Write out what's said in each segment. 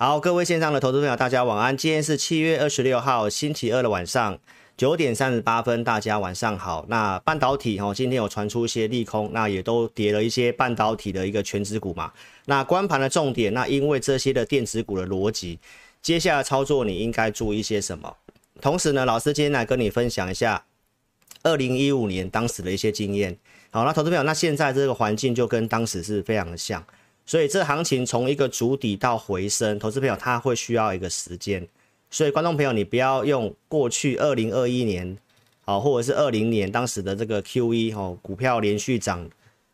好，各位线上的投资朋友，大家晚安。今天是七月二十六号星期二的晚上九点三十八分，大家晚上好。那半导体哦，今天有传出一些利空，那也都跌了一些半导体的一个全值股嘛。那关盘的重点，那因为这些的电子股的逻辑，接下来操作你应该注意些什么？同时呢，老师今天来跟你分享一下二零一五年当时的一些经验。好，那投资朋友，那现在这个环境就跟当时是非常的像。所以这行情从一个筑底到回升，投资朋友他会需要一个时间。所以观众朋友，你不要用过去二零二一年，哦，或者是二零年当时的这个 QE 哦，股票连续涨，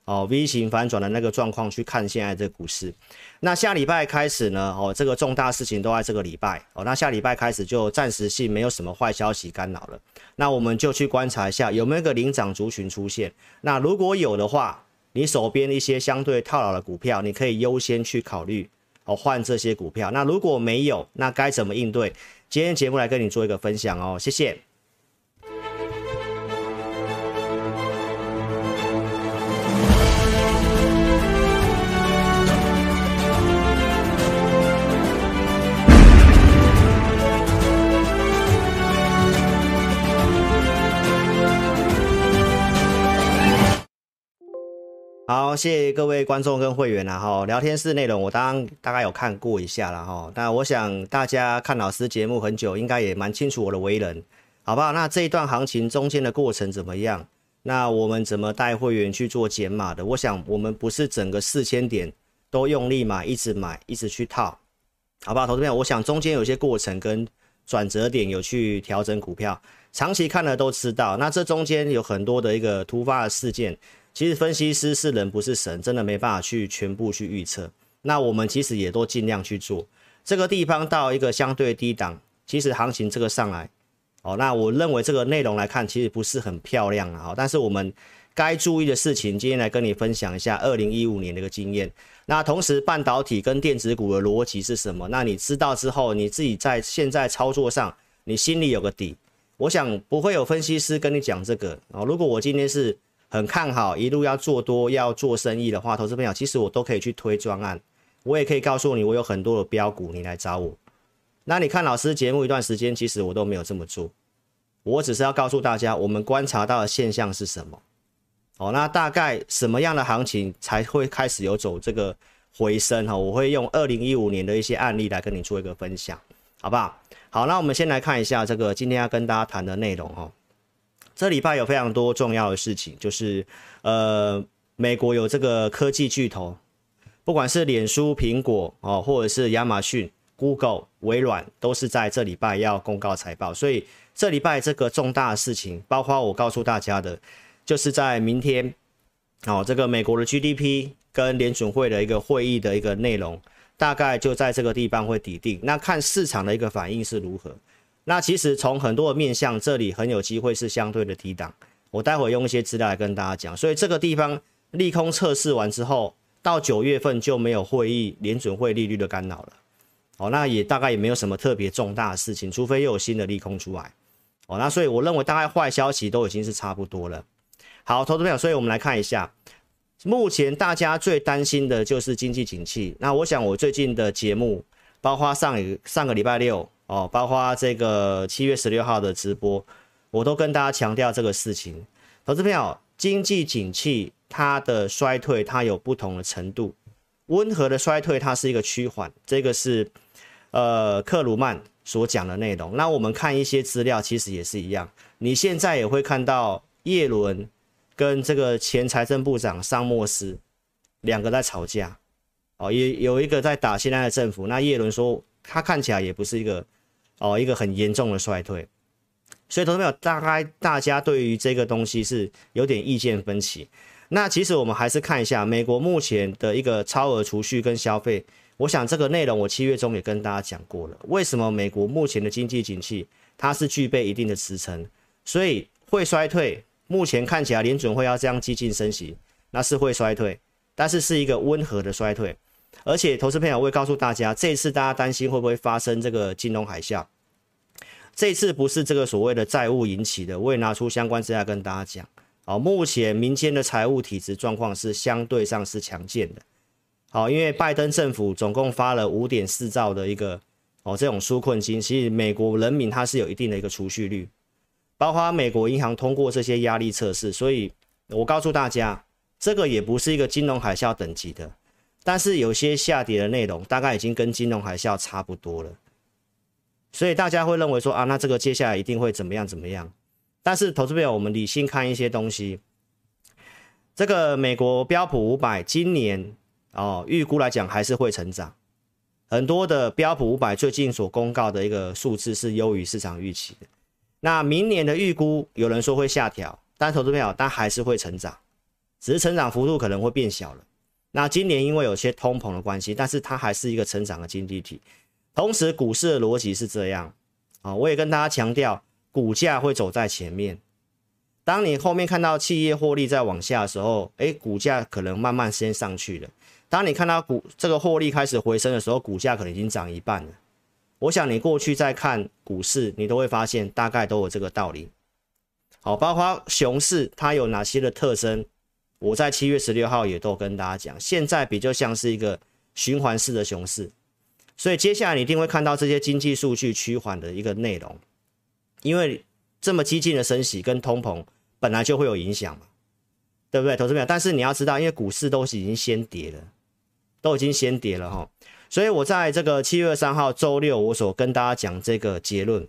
哦 V 型反转的那个状况去看现在这个股市。那下礼拜开始呢，哦，这个重大事情都在这个礼拜，哦，那下礼拜开始就暂时性没有什么坏消息干扰了。那我们就去观察一下有没有一个领涨族群出现。那如果有的话，你手边一些相对套牢的股票，你可以优先去考虑哦换这些股票。那如果没有，那该怎么应对？今天节目来跟你做一个分享哦，谢谢。好，谢谢各位观众跟会员啦哈。聊天室内容我当大概有看过一下了哈。那我想大家看老师节目很久，应该也蛮清楚我的为人，好不好？那这一段行情中间的过程怎么样？那我们怎么带会员去做减码的？我想我们不是整个四千点都用力买，一直买，一直去套，好不好？投资朋友，我想中间有些过程跟转折点有去调整股票，长期看了都知道。那这中间有很多的一个突发的事件。其实分析师是人不是神，真的没办法去全部去预测。那我们其实也都尽量去做。这个地方到一个相对低档，其实行情这个上来，哦，那我认为这个内容来看，其实不是很漂亮啊。但是我们该注意的事情，今天来跟你分享一下二零一五年的一个经验。那同时半导体跟电子股的逻辑是什么？那你知道之后，你自己在现在操作上，你心里有个底。我想不会有分析师跟你讲这个啊。如果我今天是。很看好一路要做多要做生意的话，投资朋友其实我都可以去推专案，我也可以告诉你我有很多的标股，你来找我。那你看老师节目一段时间，其实我都没有这么做，我只是要告诉大家我们观察到的现象是什么。哦，那大概什么样的行情才会开始有走这个回升哈？我会用二零一五年的一些案例来跟你做一个分享，好不好？好，那我们先来看一下这个今天要跟大家谈的内容哦。这礼拜有非常多重要的事情，就是呃，美国有这个科技巨头，不管是脸书、苹果哦，或者是亚马逊、Google、微软，都是在这礼拜要公告财报。所以这礼拜这个重大的事情，包括我告诉大家的，就是在明天哦，这个美国的 GDP 跟联准会的一个会议的一个内容，大概就在这个地方会抵定。那看市场的一个反应是如何。那其实从很多的面向，这里很有机会是相对的低档。我待会用一些资料来跟大家讲。所以这个地方利空测试完之后，到九月份就没有会议联准会利率的干扰了。哦，那也大概也没有什么特别重大的事情，除非又有新的利空出来。哦，那所以我认为大概坏消息都已经是差不多了。好，投资朋友，所以我们来看一下，目前大家最担心的就是经济景气。那我想我最近的节目，包括上一上个礼拜六。哦，包括这个七月十六号的直播，我都跟大家强调这个事情。投资朋友，经济景气它的衰退，它有不同的程度。温和的衰退，它是一个趋缓，这个是呃克鲁曼所讲的内容。那我们看一些资料，其实也是一样。你现在也会看到叶伦跟这个前财政部长桑莫斯两个在吵架。哦，也有一个在打现在的政府。那叶伦说，他看起来也不是一个。哦，一个很严重的衰退，所以投资朋友，大概大家对于这个东西是有点意见分歧。那其实我们还是看一下美国目前的一个超额储蓄跟消费。我想这个内容我七月中也跟大家讲过了。为什么美国目前的经济景气它是具备一定的支撑，所以会衰退。目前看起来联准会要这样激进升息，那是会衰退，但是是一个温和的衰退。而且，投资朋友会告诉大家，这一次大家担心会不会发生这个金融海啸？这次不是这个所谓的债务引起的，我也拿出相关资料跟大家讲。好，目前民间的财务体质状况是相对上是强健的。好，因为拜登政府总共发了五点四兆的一个哦这种纾困金，其实美国人民他是有一定的一个储蓄率，包括美国银行通过这些压力测试，所以我告诉大家，这个也不是一个金融海啸等级的，但是有些下跌的内容大概已经跟金融海啸差不多了，所以大家会认为说啊，那这个接下来一定会怎么样怎么样，但是投资朋友，我们理性看一些东西，这个美国标普五百今年。哦，预估来讲还是会成长，很多的标普五百最近所公告的一个数字是优于市场预期的。那明年的预估有人说会下调，但投资朋友，但还是会成长，只是成长幅度可能会变小了。那今年因为有些通膨的关系，但是它还是一个成长的经济体。同时，股市的逻辑是这样啊，我也跟大家强调，股价会走在前面。当你后面看到企业获利在往下的时候，诶，股价可能慢慢先上去了。当你看到股这个获利开始回升的时候，股价可能已经涨一半了。我想你过去在看股市，你都会发现大概都有这个道理。好，包括熊市它有哪些的特征，我在七月十六号也都跟大家讲。现在比较像是一个循环式的熊市，所以接下来你一定会看到这些经济数据趋缓的一个内容，因为这么激进的升息跟通膨本来就会有影响嘛，对不对？投资者，但是你要知道，因为股市都是已经先跌了。都已经先跌了哈，所以我在这个七月三号周六，我所跟大家讲这个结论，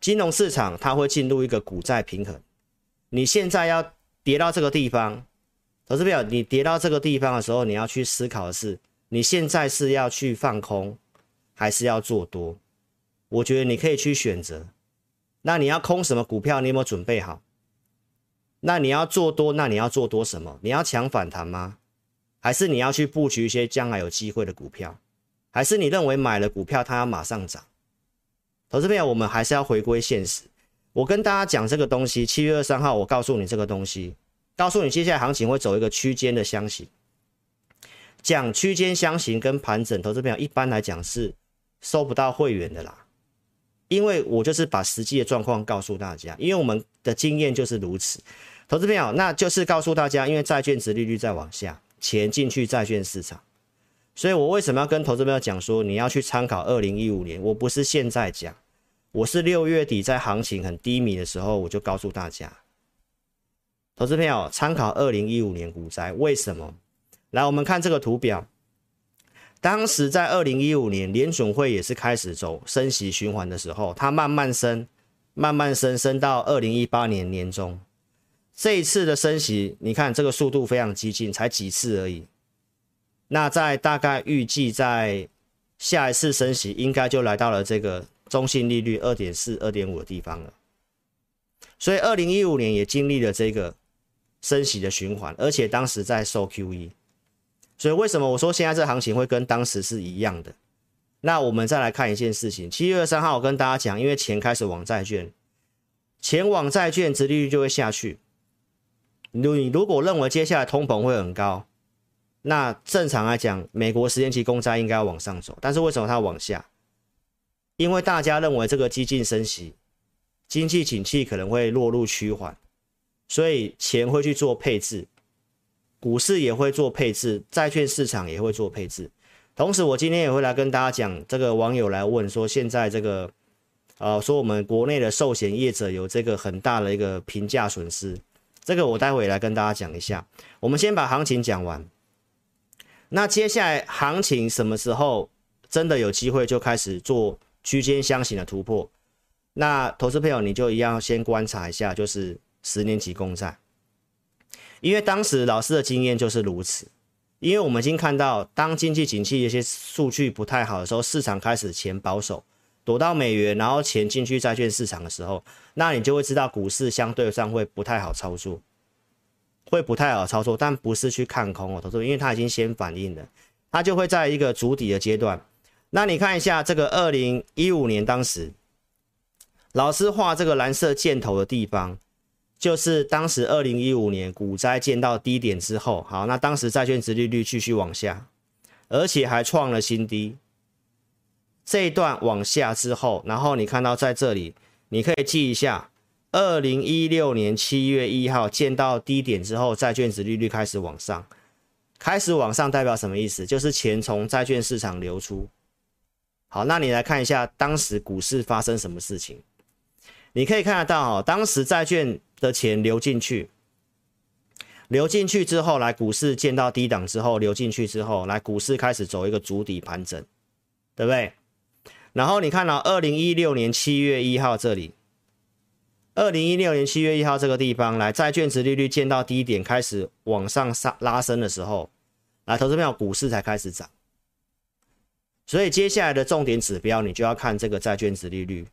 金融市场它会进入一个股债平衡。你现在要跌到这个地方，投资朋友，你跌到这个地方的时候，你要去思考的是，你现在是要去放空，还是要做多？我觉得你可以去选择。那你要空什么股票？你有没有准备好？那你要做多？那你要做多什么？你要抢反弹吗？还是你要去布局一些将来有机会的股票，还是你认为买了股票它要马上涨？投资朋友，我们还是要回归现实。我跟大家讲这个东西，七月二三号我告诉你这个东西，告诉你接下来行情会走一个区间的箱型。讲区间箱型跟盘整，投资朋友一般来讲是收不到会员的啦，因为我就是把实际的状况告诉大家，因为我们的经验就是如此。投资朋友，那就是告诉大家，因为债券值利率在往下。钱进去债券市场，所以我为什么要跟投资朋友讲说，你要去参考二零一五年？我不是现在讲，我是六月底在行情很低迷的时候，我就告诉大家，投资朋友参考二零一五年股灾。为什么？来，我们看这个图表，当时在二零一五年联准会也是开始走升息循环的时候，它慢慢升，慢慢升，升到二零一八年年中。这一次的升息，你看这个速度非常激进，才几次而已。那在大概预计在下一次升息，应该就来到了这个中性利率二点四、二点五的地方了。所以二零一五年也经历了这个升息的循环，而且当时在收 QE。所以为什么我说现在这行情会跟当时是一样的？那我们再来看一件事情，七月二三号我跟大家讲，因为钱开始往债券，钱往债券，殖利率就会下去。你如果认为接下来通膨会很高，那正常来讲，美国十年期公债应该要往上走。但是为什么它往下？因为大家认为这个激进升息，经济景气可能会落入趋缓，所以钱会去做配置，股市也会做配置，债券市场也会做配置。同时，我今天也会来跟大家讲，这个网友来问说，现在这个，呃，说我们国内的寿险业者有这个很大的一个评价损失。这个我待会来跟大家讲一下。我们先把行情讲完。那接下来行情什么时候真的有机会就开始做区间箱型的突破？那投资朋友你就一样先观察一下，就是十年期公债，因为当时老师的经验就是如此。因为我们已经看到，当经济景气有些数据不太好的时候，市场开始钱保守。躲到美元，然后钱进去债券市场的时候，那你就会知道股市相对上会不太好操作，会不太好操作，但不是去看空哦，投资，因为它已经先反应了，它就会在一个筑底的阶段。那你看一下这个二零一五年当时，老师画这个蓝色箭头的地方，就是当时二零一五年股灾见到低点之后，好，那当时债券殖利率继续往下，而且还创了新低。这一段往下之后，然后你看到在这里，你可以记一下，二零一六年七月一号见到低点之后，债券殖利率开始往上，开始往上代表什么意思？就是钱从债券市场流出。好，那你来看一下当时股市发生什么事情？你可以看得到哦，当时债券的钱流进去，流进去之后，来股市见到低档之后，流进去之后，来股市开始走一个主底盘整，对不对？然后你看到二零一六年七月一号这里，二零一六年七月一号这个地方，来债券值利率见到低点开始往上上拉升的时候，来投资票股市才开始涨。所以接下来的重点指标，你就要看这个债券值利率，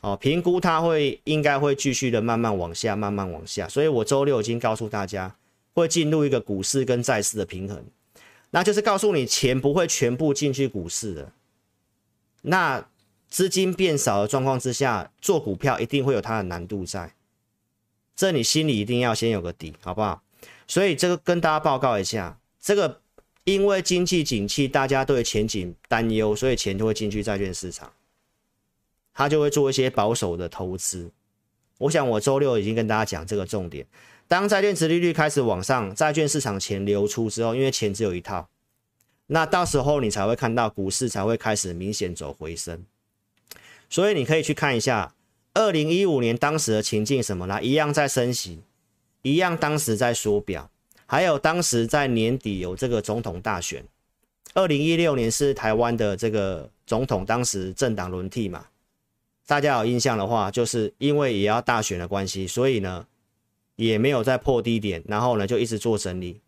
哦，评估它会应该会继续的慢慢往下，慢慢往下。所以我周六已经告诉大家，会进入一个股市跟债市的平衡，那就是告诉你钱不会全部进去股市的。那资金变少的状况之下，做股票一定会有它的难度在，这你心里一定要先有个底，好不好？所以这个跟大家报告一下，这个因为经济景气，大家对前景担忧，所以钱就会进去债券市场，他就会做一些保守的投资。我想我周六已经跟大家讲这个重点，当债券殖利率开始往上，债券市场钱流出之后，因为钱只有一套。那到时候你才会看到股市才会开始明显走回升，所以你可以去看一下二零一五年当时的情境什么啦，一样在升息，一样当时在缩表，还有当时在年底有这个总统大选，二零一六年是台湾的这个总统当时政党轮替嘛，大家有印象的话，就是因为也要大选的关系，所以呢也没有再破低点，然后呢就一直做整理。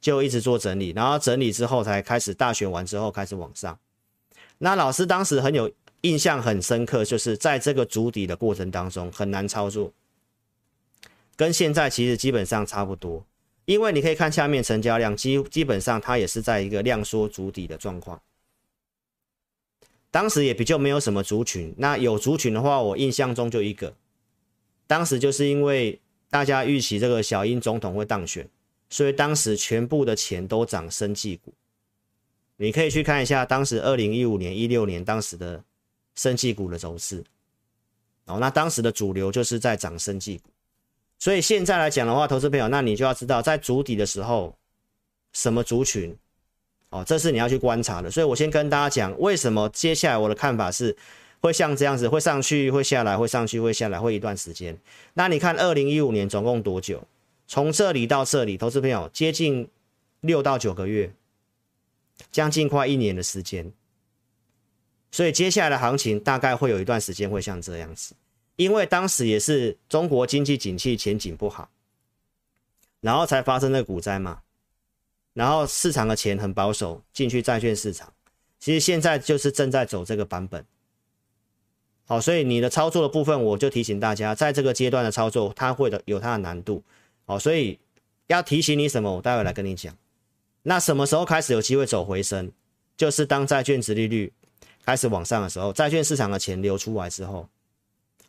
就一直做整理，然后整理之后才开始大选完之后开始往上。那老师当时很有印象很深刻，就是在这个筑底的过程当中很难操作，跟现在其实基本上差不多。因为你可以看下面成交量，基基本上它也是在一个量缩筑底的状况。当时也比较没有什么族群，那有族群的话，我印象中就一个，当时就是因为大家预期这个小英总统会当选。所以当时全部的钱都涨生技股，你可以去看一下当时二零一五年、一六年当时的生技股的走势。哦，那当时的主流就是在涨生技股。所以现在来讲的话，投资朋友，那你就要知道在筑底的时候，什么族群，哦，这是你要去观察的。所以我先跟大家讲，为什么接下来我的看法是会像这样子，会上去，会下来，会上去，会下来，会一段时间。那你看二零一五年总共多久？从这里到这里，投资朋友接近六到九个月，将近快一年的时间。所以接下来的行情大概会有一段时间会像这样子，因为当时也是中国经济景气前景不好，然后才发生的股灾嘛。然后市场的钱很保守，进去债券市场。其实现在就是正在走这个版本。好，所以你的操作的部分，我就提醒大家，在这个阶段的操作，它会的有它的难度。好，所以要提醒你什么？我待会来跟你讲。那什么时候开始有机会走回升？就是当债券殖利率开始往上的时候，债券市场的钱流出来之后，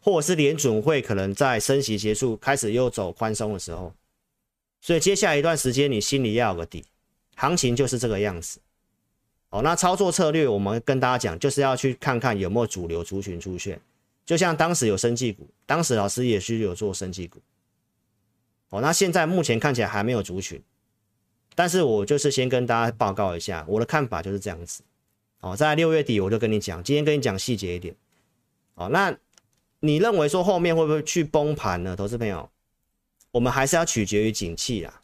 或者是联准会可能在升息结束，开始又走宽松的时候。所以接下来一段时间，你心里要有个底，行情就是这个样子。好，那操作策略我们跟大家讲，就是要去看看有没有主流族群出现。就像当时有生技股，当时老师也是有做生技股。哦，那现在目前看起来还没有族群，但是我就是先跟大家报告一下我的看法就是这样子。哦，在六月底我就跟你讲，今天跟你讲细节一点。哦，那你认为说后面会不会去崩盘呢？投资朋友，我们还是要取决于景气啊。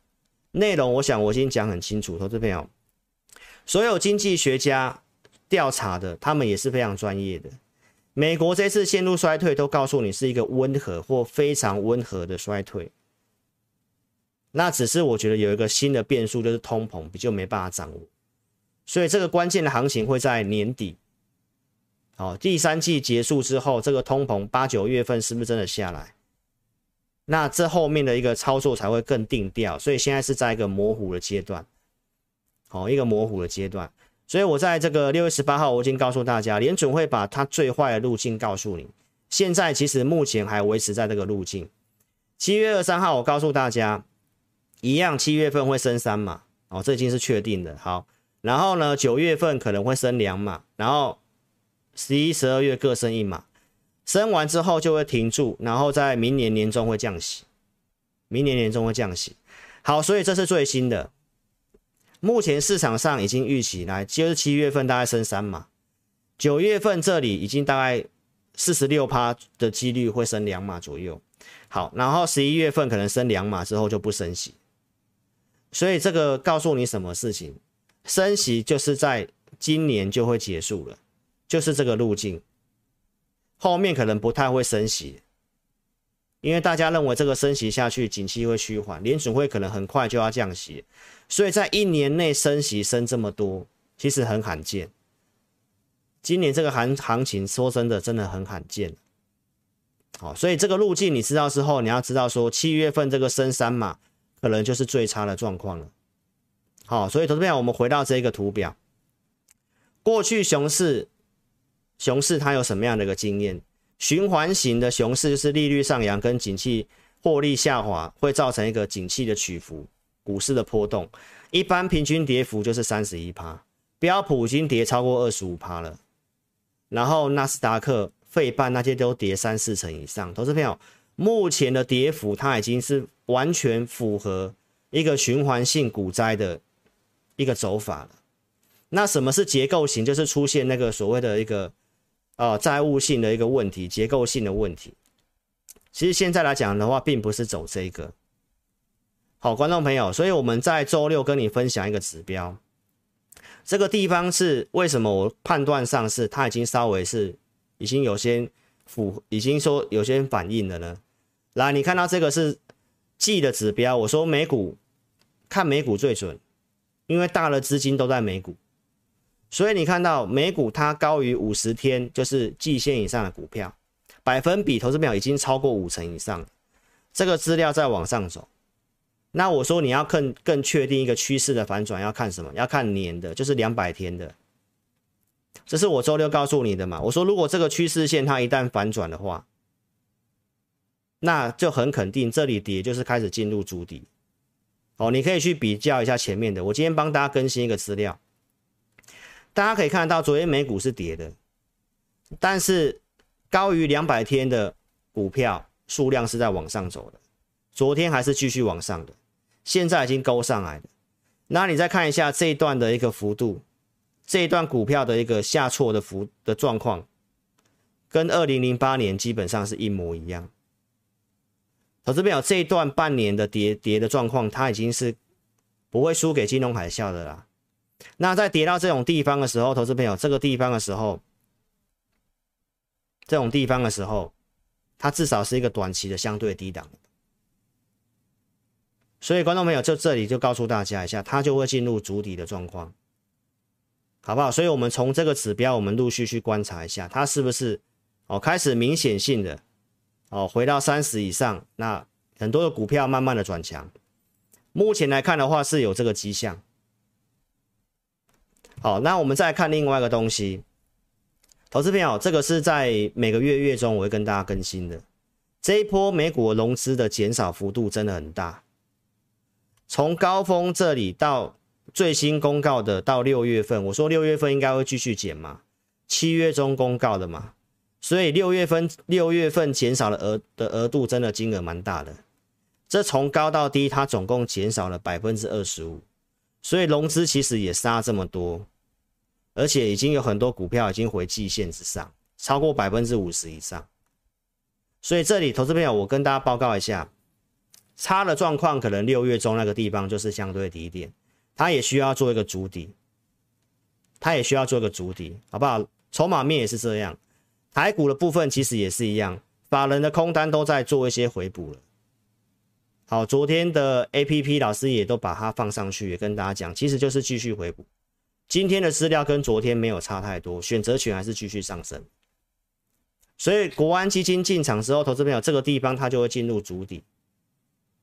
内容我想我已经讲很清楚，投资朋友，所有经济学家调查的，他们也是非常专业的。美国这次陷入衰退，都告诉你是一个温和或非常温和的衰退。那只是我觉得有一个新的变数，就是通膨比较没办法掌握，所以这个关键的行情会在年底，好，第三季结束之后，这个通膨八九月份是不是真的下来？那这后面的一个操作才会更定调，所以现在是在一个模糊的阶段，好，一个模糊的阶段，所以我在这个六月十八号我已经告诉大家，联准会把它最坏的路径告诉你，现在其实目前还维持在这个路径，七月二十三号我告诉大家。一样，七月份会升三码，哦，这已经是确定的。好，然后呢，九月份可能会升两码，然后十一、十二月各升一码，升完之后就会停住，然后在明年年中会降息，明年年中会降息。好，所以这是最新的。目前市场上已经预期来，就是七月份大概升三码，九月份这里已经大概四十六趴的几率会升两码左右。好，然后十一月份可能升两码之后就不升息，所以这个告诉你什么事情？升息就是在今年就会结束了，就是这个路径，后面可能不太会升息。因为大家认为这个升息下去，景气会趋缓，联准会可能很快就要降息，所以在一年内升息升这么多，其实很罕见。今年这个行行情，说真的，真的很罕见。好，所以这个路径你知道之后，你要知道说，七月份这个升三码，可能就是最差的状况了。好，所以投资朋友，我们回到这个图表，过去熊市，熊市它有什么样的一个经验？循环型的熊市就是利率上扬跟景气获利下滑，会造成一个景气的起伏，股市的波动。一般平均跌幅就是三十一趴，标普已经跌超过二十五趴了，然后纳斯达克、费半那些都跌三四成以上。投资朋友，目前的跌幅它已经是完全符合一个循环性股灾的一个走法了。那什么是结构型？就是出现那个所谓的一个。啊、债务性的一个问题，结构性的问题，其实现在来讲的话，并不是走这个。好，观众朋友，所以我们在周六跟你分享一个指标，这个地方是为什么我判断上是它已经稍微是已经有些符，已经说有些反应了呢？来，你看到这个是季的指标，我说美股看美股最准，因为大的资金都在美股。所以你看到美股它高于五十天，就是季线以上的股票，百分比投资表已经超过五成以上，这个资料在往上走。那我说你要更更确定一个趋势的反转，要看什么？要看年的，就是两百天的。这是我周六告诉你的嘛？我说如果这个趋势线它一旦反转的话，那就很肯定这里跌就是开始进入筑底。哦，你可以去比较一下前面的。我今天帮大家更新一个资料。大家可以看到，昨天美股是跌的，但是高于两百天的股票数量是在往上走的，昨天还是继续往上的，现在已经勾上来了。那你再看一下这一段的一个幅度，这一段股票的一个下挫的幅的状况，跟二零零八年基本上是一模一样。投资朋友，这一段半年的跌跌的状况，它已经是不会输给金融海啸的啦。那在跌到这种地方的时候，投资朋友，这个地方的时候，这种地方的时候，它至少是一个短期的相对低档。所以，观众朋友，就这里就告诉大家一下，它就会进入筑底的状况，好不好？所以我们从这个指标，我们陆续去观察一下，它是不是哦开始明显性的哦回到三十以上，那很多的股票慢慢的转强。目前来看的话，是有这个迹象。好，那我们再看另外一个东西，投资朋友，这个是在每个月月中我会跟大家更新的。这一波美股融资的减少幅度真的很大，从高峰这里到最新公告的到六月份，我说六月份应该会继续减嘛，七月中公告的嘛，所以六月份六月份减少了额的额度真的金额蛮大的，这从高到低它总共减少了百分之二十五，所以融资其实也杀这么多。而且已经有很多股票已经回季线之上，超过百分之五十以上。所以这里投资朋友，我跟大家报告一下，差的状况可能六月中那个地方就是相对低点，它也需要做一个筑底，它也需要做一个筑底，好不好？筹码面也是这样，台股的部分其实也是一样，法人的空单都在做一些回补了。好，昨天的 APP 老师也都把它放上去，也跟大家讲，其实就是继续回补。今天的资料跟昨天没有差太多，选择权还是继续上升，所以国安基金进场之后，投资朋友这个地方它就会进入主底。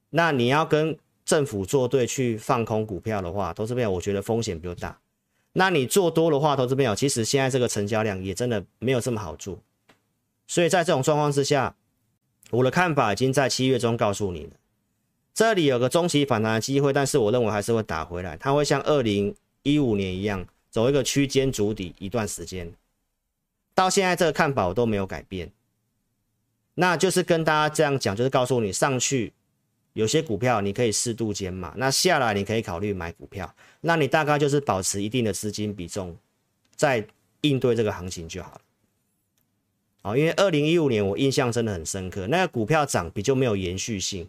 那你要跟政府作对去放空股票的话，投资朋友我觉得风险比较大。那你做多的话，投资朋友其实现在这个成交量也真的没有这么好做。所以在这种状况之下，我的看法已经在七月中告诉你了，这里有个中期反弹的机会，但是我认为还是会打回来，它会像二零。一五年一样走一个区间筑底一段时间，到现在这个看法我都没有改变，那就是跟大家这样讲，就是告诉你上去有些股票你可以适度减码，那下来你可以考虑买股票，那你大概就是保持一定的资金比重，在应对这个行情就好了。哦，因为二零一五年我印象真的很深刻，那个股票涨比较没有延续性。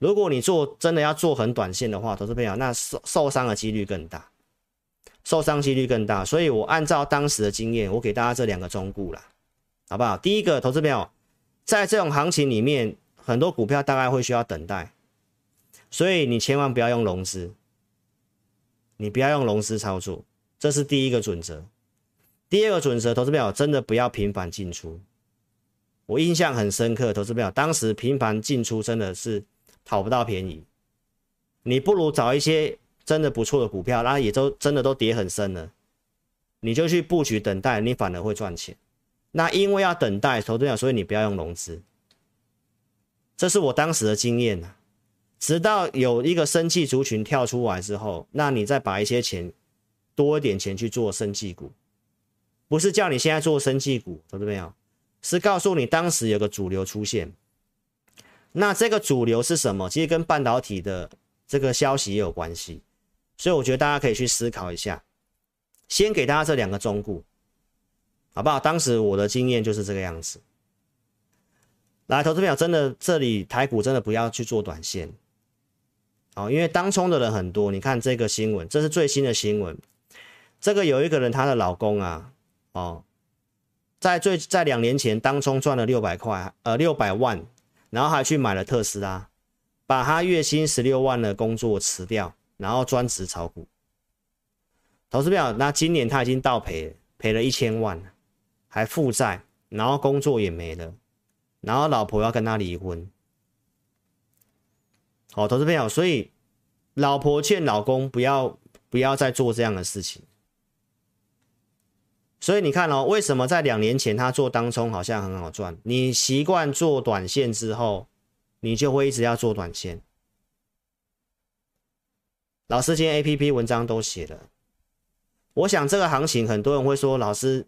如果你做真的要做很短线的话，投资朋友，那受受伤的几率更大，受伤几率更大。所以我按照当时的经验，我给大家这两个忠告啦，好不好？第一个，投资朋友，在这种行情里面，很多股票大概会需要等待。所以你千万不要用融资，你不要用融资操作，这是第一个准则。第二个准则，投资朋友真的不要频繁进出。我印象很深刻，投资朋友当时频繁进出真的是讨不到便宜。你不如找一些真的不错的股票，那也都真的都跌很深了，你就去布局等待，你反而会赚钱。那因为要等待，投资朋友，所以你不要用融资。这是我当时的经验呐。直到有一个生技族群跳出来之后，那你再把一些钱多一点钱去做生技股，不是叫你现在做生技股，懂了没有？是告诉你当时有个主流出现，那这个主流是什么？其实跟半导体的这个消息也有关系，所以我觉得大家可以去思考一下。先给大家这两个忠告，好不好？当时我的经验就是这个样子。来，投资朋友，真的这里台股真的不要去做短线。哦，因为当冲的人很多，你看这个新闻，这是最新的新闻。这个有一个人，她的老公啊，哦，在最在两年前当冲赚了六百块，呃，六百万，然后还去买了特斯拉，把他月薪十六万的工作辞掉，然后专职炒股。投资票，那今年他已经倒赔，赔了一千万，还负债，然后工作也没了，然后老婆要跟他离婚。好，投资朋友，所以老婆劝老公不要不要再做这样的事情。所以你看哦，为什么在两年前他做当冲好像很好赚？你习惯做短线之后，你就会一直要做短线。老师今天 APP 文章都写了，我想这个行情很多人会说，老师，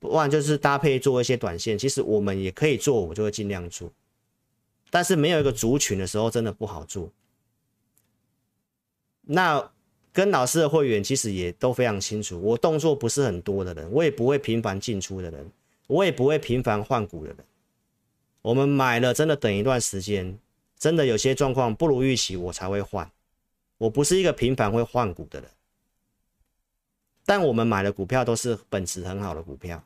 不然就是搭配做一些短线，其实我们也可以做，我就会尽量做。但是没有一个族群的时候，真的不好做。那跟老师的会员其实也都非常清楚，我动作不是很多的人，我也不会频繁进出的人，我也不会频繁换股的人。我们买了，真的等一段时间，真的有些状况不如预期，我才会换。我不是一个频繁会换股的人，但我们买的股票都是本质很好的股票。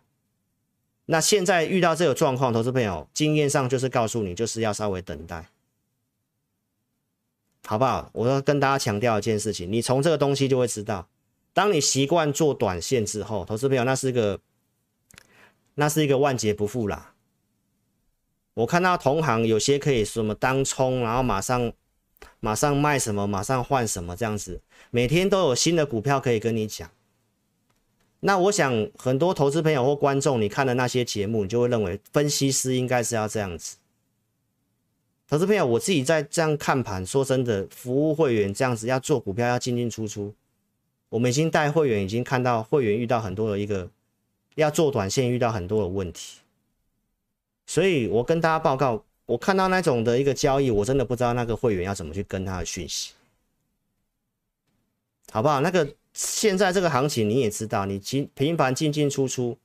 那现在遇到这个状况，投资朋友经验上就是告诉你，就是要稍微等待，好不好？我要跟大家强调一件事情，你从这个东西就会知道，当你习惯做短线之后，投资朋友那是个，那是一个万劫不复啦。我看到同行有些可以什么当冲，然后马上马上卖什么，马上换什么这样子，每天都有新的股票可以跟你讲。那我想，很多投资朋友或观众，你看的那些节目，你就会认为分析师应该是要这样子。投资朋友，我自己在这样看盘，说真的，服务会员这样子要做股票要进进出出，我们已经带会员已经看到会员遇到很多的一个要做短线遇到很多的问题，所以我跟大家报告，我看到那种的一个交易，我真的不知道那个会员要怎么去跟他的讯息，好不好？那个。现在这个行情你也知道，你频频繁进进出出，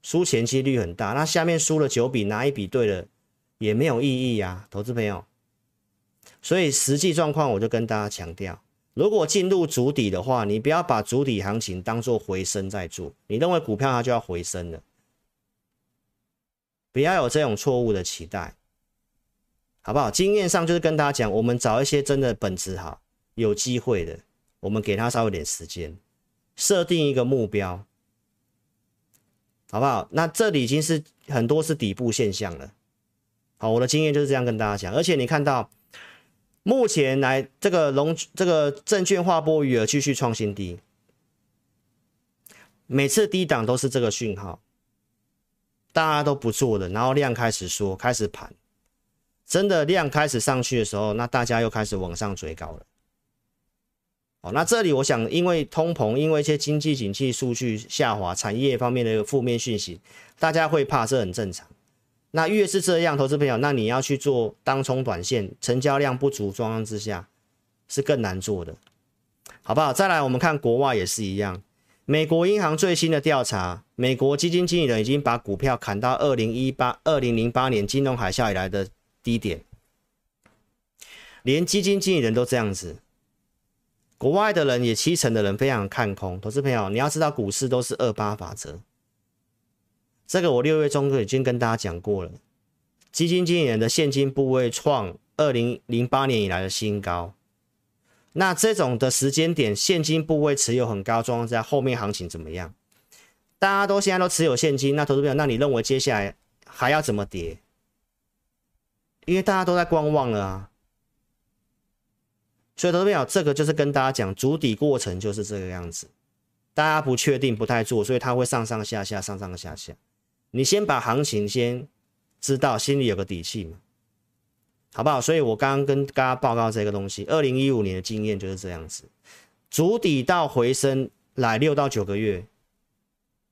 输钱几率很大。那下面输了九笔，哪一笔对了也没有意义呀，投资朋友。所以实际状况我就跟大家强调，如果进入主底的话，你不要把主底行情当做回升在做，你认为股票它就要回升了，不要有这种错误的期待，好不好？经验上就是跟大家讲，我们找一些真的本质好、有机会的。我们给他稍微点时间，设定一个目标，好不好？那这里已经是很多是底部现象了。好，我的经验就是这样跟大家讲。而且你看到，目前来这个龙这个证券划拨余额继续创新低，每次低档都是这个讯号，大家都不做的，然后量开始缩，开始盘，真的量开始上去的时候，那大家又开始往上追高了。哦，那这里我想，因为通膨，因为一些经济景气数据下滑，产业方面的负面讯息，大家会怕，这很正常。那越是这样，投资朋友，那你要去做当冲短线，成交量不足状况之下，是更难做的，好不好？再来，我们看国外也是一样。美国银行最新的调查，美国基金经理人已经把股票砍到二零一八、二零零八年金融海啸以来的低点，连基金经理人都这样子。国外的人也七成的人非常看空。投资朋友，你要知道股市都是二八法则。这个我六月中就已经跟大家讲过了，基金经理人的现金部位创二零零八年以来的新高。那这种的时间点，现金部位持有很高，状况之下，后面行情怎么样？大家都现在都持有现金，那投资朋友，那你认为接下来还要怎么跌？因为大家都在观望了啊。所以投资朋友，这个就是跟大家讲，筑底过程就是这个样子，大家不确定，不太做，所以它会上上下下，上上下下。你先把行情先知道，心里有个底气嘛，好不好？所以我刚刚跟大家报告这个东西，二零一五年的经验就是这样子，筑底到回升来六到九个月，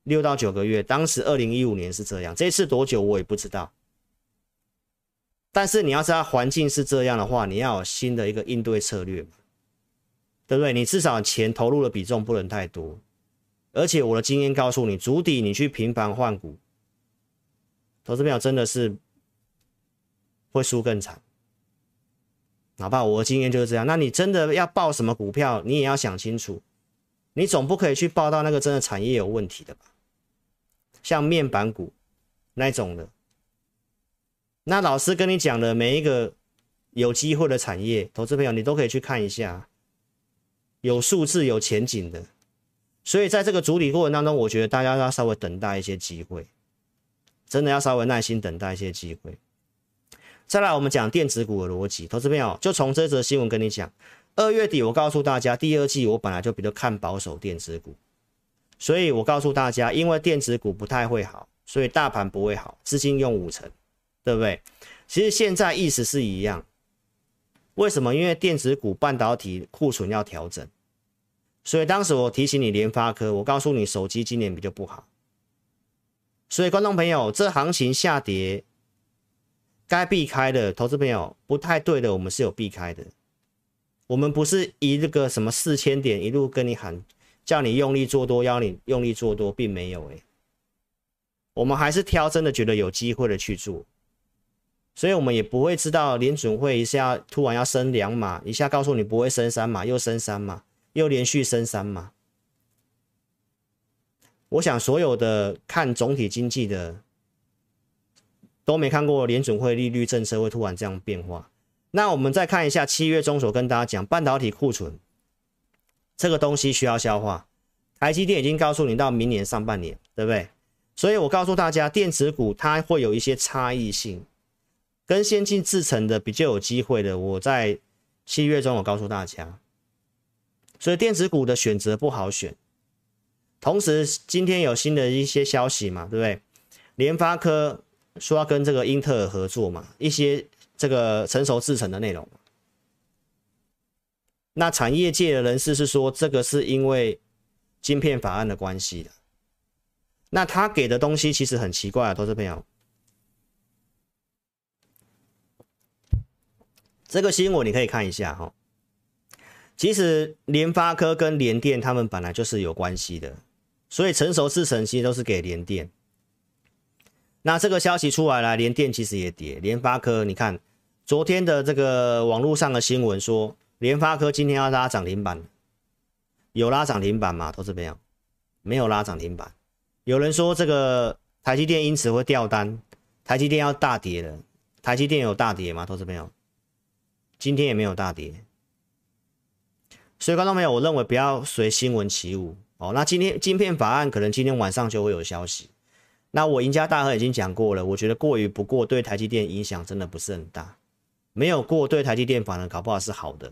六到九个月，当时二零一五年是这样，这次多久我也不知道。但是你要知道环境是这样的话，你要有新的一个应对策略嘛，对不对？你至少钱投入的比重不能太多，而且我的经验告诉你，足底你去频繁换股。投资票真的是会输更惨，哪怕？我的经验就是这样。那你真的要报什么股票，你也要想清楚。你总不可以去报到那个真的产业有问题的吧？像面板股那种的。那老师跟你讲的每一个有机会的产业，投资朋友你都可以去看一下，有数字、有前景的。所以在这个筑底过程当中，我觉得大家要稍微等待一些机会。真的要稍微耐心等待一些机会。再来，我们讲电子股的逻辑，投资朋友就从这则新闻跟你讲。二月底我告诉大家，第二季我本来就比较看保守电子股，所以我告诉大家，因为电子股不太会好，所以大盘不会好，资金用五成，对不对？其实现在意思是一样。为什么？因为电子股半导体库存要调整，所以当时我提醒你联发科，我告诉你手机今年比较不好。所以，观众朋友，这行情下跌，该避开的投资朋友不太对的，我们是有避开的。我们不是以这个什么四千点一路跟你喊，叫你用力做多，要你用力做多，并没有诶。我们还是挑真的觉得有机会的去做。所以我们也不会知道联准会一下突然要升两码，一下告诉你不会升三码，又升三码，又连续升三码。我想所有的看总体经济的都没看过联准会利率政策会突然这样变化。那我们再看一下七月中所跟大家讲半导体库存这个东西需要消化，台积电已经告诉你到明年上半年，对不对？所以我告诉大家，电子股它会有一些差异性，跟先进制程的比较有机会的。我在七月中我告诉大家，所以电子股的选择不好选。同时，今天有新的一些消息嘛，对不对？联发科说要跟这个英特尔合作嘛，一些这个成熟制程的内容。那产业界的人士是说，这个是因为晶片法案的关系的。那他给的东西其实很奇怪啊，投资朋友。这个新闻你可以看一下哈。其实联发科跟联电他们本来就是有关系的。所以成熟制程其实都是给联电，那这个消息出来了，联电其实也跌，联发科你看昨天的这个网络上的新闻说，联发科今天要拉涨停板，有拉涨停板吗？投资朋友，没有拉涨停板。有人说这个台积电因此会掉单，台积电要大跌了，台积电有大跌吗？投资朋友，今天也没有大跌。所以观众朋友，我认为不要随新闻起舞。哦，那今天晶片法案可能今天晚上就会有消息。那我赢家大亨已经讲过了，我觉得过于不过对台积电影响真的不是很大，没有过对台积电反而搞不好是好的，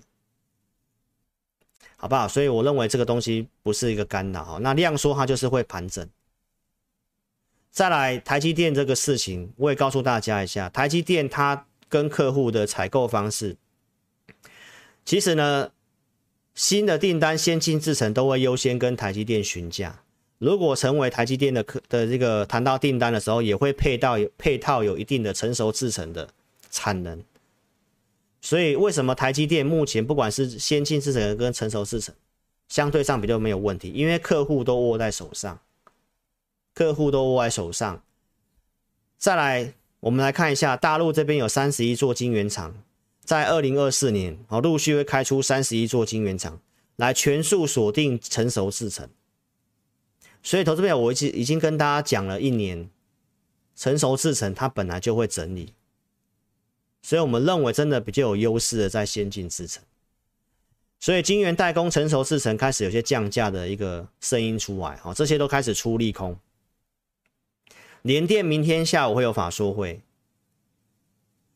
好不好？所以我认为这个东西不是一个干扰哈。那量说它就是会盘整。再来台积电这个事情，我也告诉大家一下，台积电它跟客户的采购方式，其实呢。新的订单，先进制程都会优先跟台积电询价，如果成为台积电的客的这个谈到订单的时候，也会配到有配套有一定的成熟制程的产能。所以为什么台积电目前不管是先进制程跟成熟制程，相对上比较没有问题？因为客户都握在手上，客户都握在手上。再来，我们来看一下大陆这边有三十一座晶圆厂，在二零二四年哦，陆续会开出三十一座晶圆厂，来全数锁定成熟制程。所以，投资朋友，我已经已经跟大家讲了一年，成熟制程它本来就会整理，所以我们认为真的比较有优势的在先进制程。所以，晶圆代工成熟制程开始有些降价的一个声音出来，好，这些都开始出利空。联电明天下午会有法说会，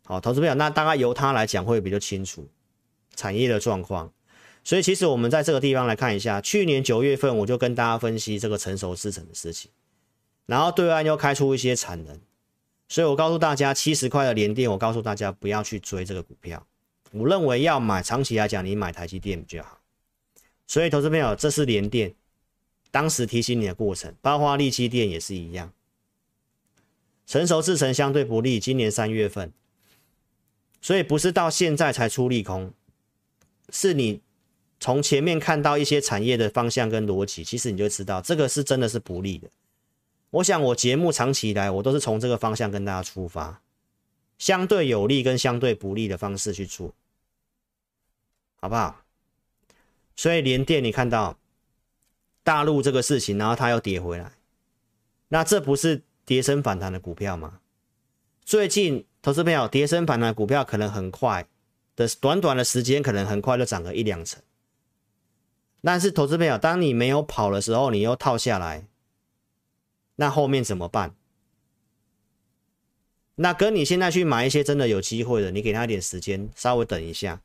好，投资朋友，那大概由他来讲会比较清楚产业的状况。所以其实我们在这个地方来看一下，去年九月份我就跟大家分析这个成熟制程的事情，然后对岸又开出一些产能，所以我告诉大家七十块的联电，我告诉大家不要去追这个股票，我认为要买长期来讲，你买台积电比较好。所以投资朋友，这是联电当时提醒你的过程，包括力积电也是一样，成熟制程相对不利，今年三月份，所以不是到现在才出利空，是你。从前面看到一些产业的方向跟逻辑，其实你就知道这个是真的是不利的。我想我节目长期以来我都是从这个方向跟大家出发，相对有利跟相对不利的方式去做，好不好？所以联电你看到大陆这个事情，然后它又跌回来，那这不是跌升反弹的股票吗？最近投资朋友跌升反弹的股票可能很快的短短的时间，可能很快就涨个一两成。但是投资朋友，当你没有跑的时候，你又套下来，那后面怎么办？那跟你现在去买一些真的有机会的，你给他一点时间，稍微等一下。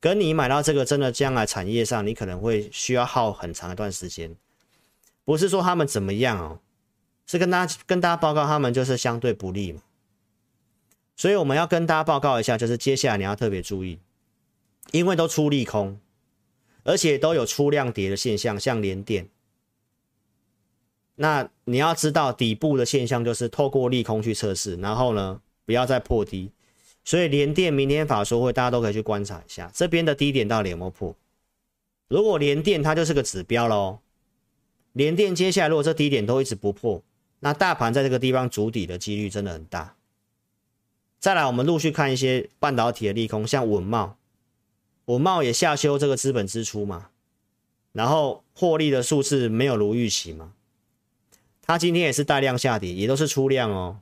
跟你买到这个真的将来产业上，你可能会需要耗很长一段时间。不是说他们怎么样哦，是跟大家跟大家报告，他们就是相对不利嘛。所以我们要跟大家报告一下，就是接下来你要特别注意，因为都出利空。而且都有出量跌的现象，像联电。那你要知道底部的现象就是透过利空去测试，然后呢不要再破低。所以联电明天法说会大家都可以去观察一下这边的低点到底有没有破。如果联电它就是个指标喽，联电接下来如果这低点都一直不破，那大盘在这个地方筑底的几率真的很大。再来，我们陆续看一些半导体的利空，像稳懋。稳懋也下修这个资本支出嘛，然后获利的数字没有如预期嘛，它今天也是带量下跌，也都是出量哦，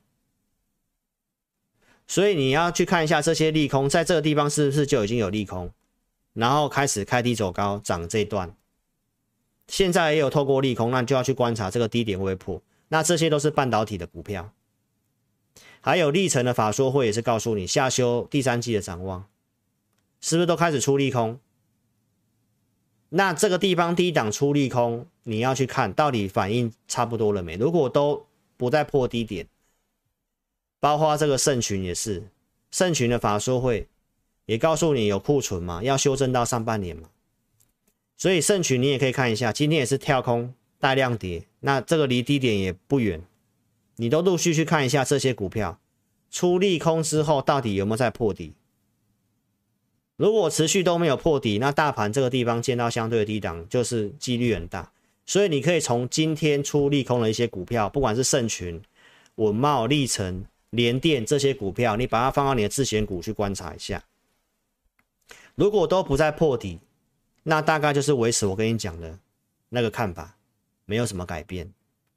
所以你要去看一下这些利空，在这个地方是不是就已经有利空，然后开始开低走高涨这一段，现在也有透过利空，那就要去观察这个低点会不会破，那这些都是半导体的股票，还有力成的法说会也是告诉你下修第三季的展望。是不是都开始出利空？那这个地方低档出利空，你要去看到底反应差不多了没？如果都不再破低点，包括这个圣群也是，圣群的法说会也告诉你有库存嘛，要修正到上半年嘛。所以圣群你也可以看一下，今天也是跳空带量跌，那这个离低点也不远，你都陆续去看一下这些股票出利空之后，到底有没有再破底？如果持续都没有破底，那大盘这个地方见到相对的低档，就是几率很大。所以你可以从今天出利空的一些股票，不管是盛群、稳茂、力成、联电这些股票，你把它放到你的自选股去观察一下。如果都不再破底，那大概就是维持我跟你讲的那个看法，没有什么改变，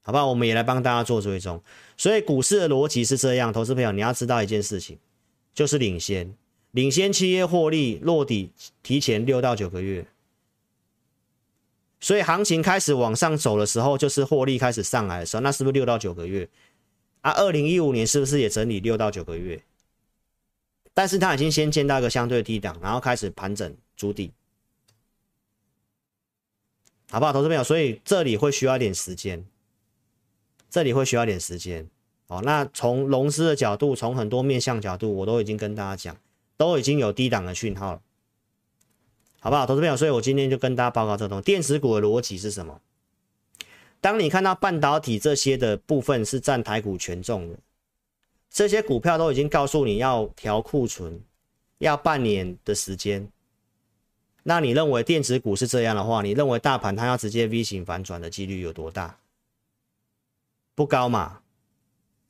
好不好？我们也来帮大家做追踪。所以股市的逻辑是这样，投资朋友你要知道一件事情，就是领先。领先企业获利落底提前六到九个月，所以行情开始往上走的时候，就是获利开始上来的时候，那是不是六到九个月？啊，二零一五年是不是也整理六到九个月？但是它已经先见到一个相对低档，然后开始盘整筑底，好不好，投资朋友？所以这里会需要一点时间，这里会需要一点时间。好，那从融资的角度，从很多面向角度，我都已经跟大家讲。都已经有低档的讯号了，好不好，投资朋友？所以我今天就跟大家报告这东西。电子股的逻辑是什么？当你看到半导体这些的部分是占台股权重的，这些股票都已经告诉你要调库存，要半年的时间。那你认为电子股是这样的话，你认为大盘它要直接 V 型反转的几率有多大？不高嘛。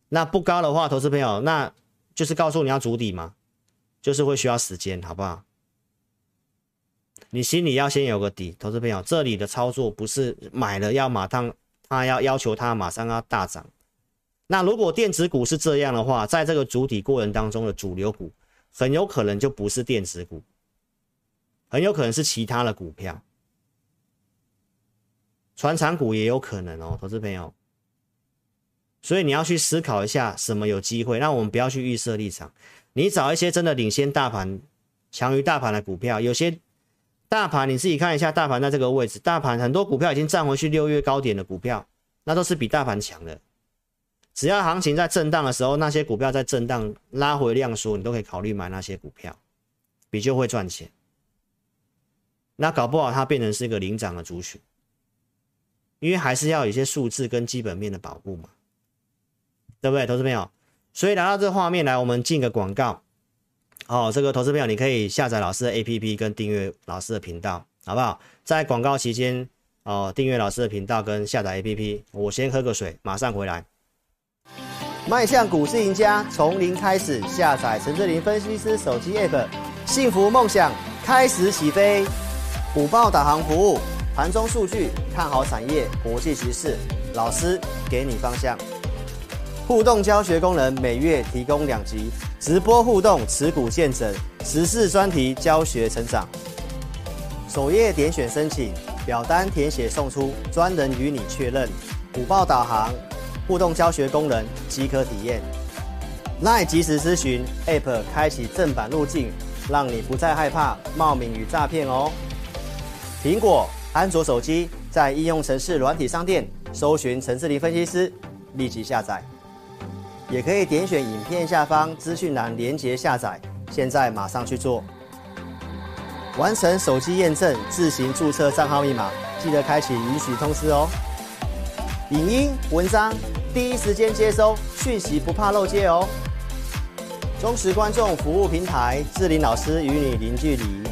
那不高的话，投资朋友，那就是告诉你要筑底嘛，就是会需要时间，好不好？你心里要先有个底，投资朋友，这里的操作不是买了要马上，他要要求他马上要大涨。那如果电子股是这样的话，在这个筑底过程当中的主流股，很有可能就不是电子股。很有可能是其他的股票，传产股也有可能哦，投资朋友。所以你要去思考一下什么有机会。那我们不要去预设立场，你找一些真的领先大盘、强于大盘的股票。有些大盘你自己看一下，大盘在这个位置，大盘很多股票已经站回去六月高点的股票，那都是比大盘强的。只要行情在震荡的时候，那些股票在震荡拉回量缩，你都可以考虑买那些股票，比较会赚钱。那搞不好它变成是一个领涨的族群，因为还是要有一些数字跟基本面的保护嘛，对不对，投资朋友？所以来到这画面来，我们进个广告。哦，这个投资朋友你可以下载老师的 APP 跟订阅老师的频道，好不好？在广告期间哦，订阅老师的频道跟下载 APP。我先喝个水，马上回来。迈向股市赢家，从零开始，下载陈志霖分析师手机 APP，幸福梦想开始起飞。午报导航服务，盘中数据，看好产业，国际局势，老师给你方向。互动教学功能，每月提供两集直播互动，持股见证，时事专题教学成长。首页点选申请，表单填写送出，专人与你确认。午报导航，互动教学功能即可体验。LINE 即时咨询，App 开启正版路径，让你不再害怕冒名与诈骗哦。苹果、安卓手机在应用程式软体商店搜寻陈志林分析师，立即下载。也可以点选影片下方资讯栏连结下载，现在马上去做。完成手机验证，自行注册账号密码，记得开启允许通知哦。影音、文章第一时间接收讯息，不怕漏接哦。忠实观众服务平台，志霖老师与你零距离。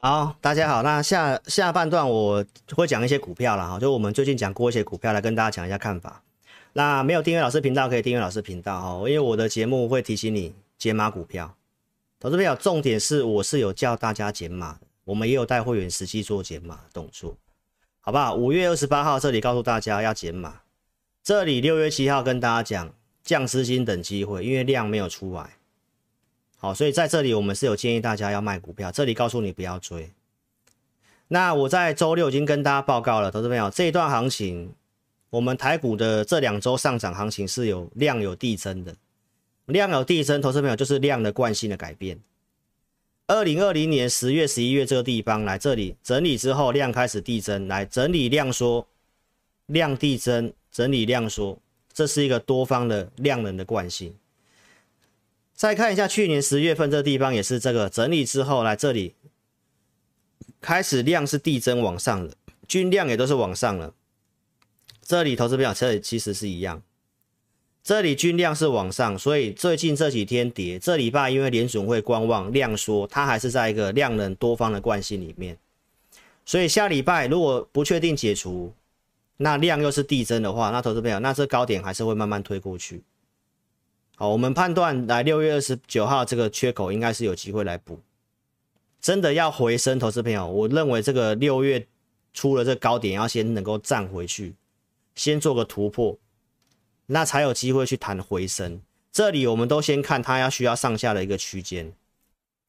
好，大家好。那下下半段我会讲一些股票了哈，就我们最近讲过一些股票，来跟大家讲一下看法。那没有订阅老师频道可以订阅老师频道哦，因为我的节目会提醒你减码股票。投资朋友，重点是我是有叫大家减码的，我们也有带会员实际做减码动作，好不好？五月二十八号这里告诉大家要减码，这里六月七号跟大家讲降资金等机会，因为量没有出来。好，所以在这里我们是有建议大家要卖股票，这里告诉你不要追。那我在周六已经跟大家报告了，投资朋友，这一段行情，我们台股的这两周上涨行情是有量有递增的，量有递增，投资朋友就是量的惯性的改变。二零二零年十月、十一月这个地方来这里整理之后，量开始递增，来整理量缩，量递增，整理量缩，这是一个多方的量能的惯性。再看一下去年十月份这个地方也是这个整理之后来这里开始量是递增往上了，均量也都是往上了。这里投资表这里其实是一样，这里均量是往上，所以最近这几天跌，这礼拜因为联准会观望量缩，它还是在一个量能多方的惯性里面，所以下礼拜如果不确定解除，那量又是递增的话，那投资朋友那这高点还是会慢慢推过去。好，我们判断来六月二十九号这个缺口应该是有机会来补，真的要回升，投资朋友，我认为这个六月初的这高点要先能够站回去，先做个突破，那才有机会去谈回升。这里我们都先看它要需要上下的一个区间，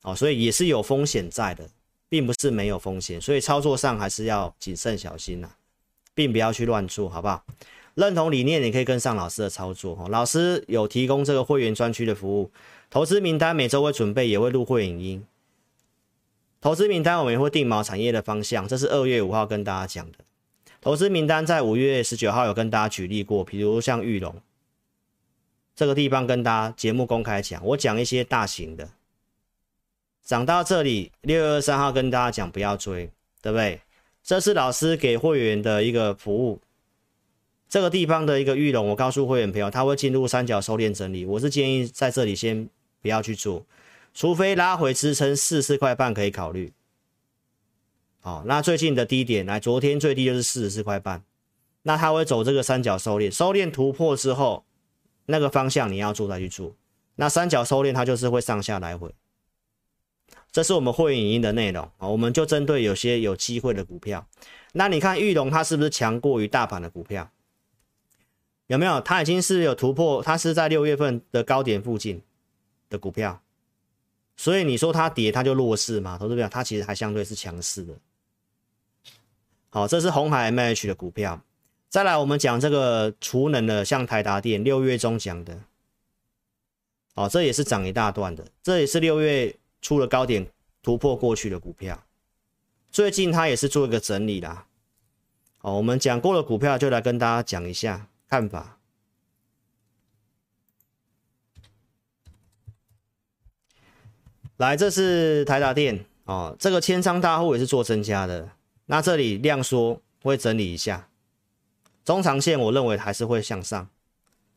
哦，所以也是有风险在的，并不是没有风险，所以操作上还是要谨慎小心呐、并不要去乱做，好不好？认同理念，你可以跟上老师的操作哈。老师有提供这个会员专区的服务，投资名单每周会准备，也会录会影音。投资名单我们也会定锚产业的方向，这是二月五号跟大家讲的。投资名单在五月十九号有跟大家举例过，比如像玉龙这个地方跟大家节目公开讲，我讲一些大型的涨到这里，六月二十三号跟大家讲不要追，对不对？这是老师给会员的一个服务。这个地方的一个玉龙，我告诉会员朋友，他会进入三角收敛整理。我是建议在这里先不要去做，除非拉回支撑四四块半可以考虑。好，那最近的低点来，昨天最低就是四十四块半，那它会走这个三角收敛，收敛突破之后，那个方向你要做再去做。那三角收敛它就是会上下来回。这是我们会影音的内容啊，我们就针对有些有机会的股票。那你看玉龙它是不是强过于大盘的股票？有没有？它已经是有突破，它是在六月份的高点附近的股票，所以你说它跌，它就弱势嘛？投资者它其实还相对是强势的。好，这是红海 MH 的股票。再来，我们讲这个储能的，像台达电，六月中讲的，哦，这也是涨一大段的，这也是六月出了高点突破过去的股票，最近它也是做一个整理啦。好，我们讲过的股票，就来跟大家讲一下。看法，来，这是台达电哦，这个千仓大户也是做增加的。那这里量缩会整理一下，中长线我认为还是会向上，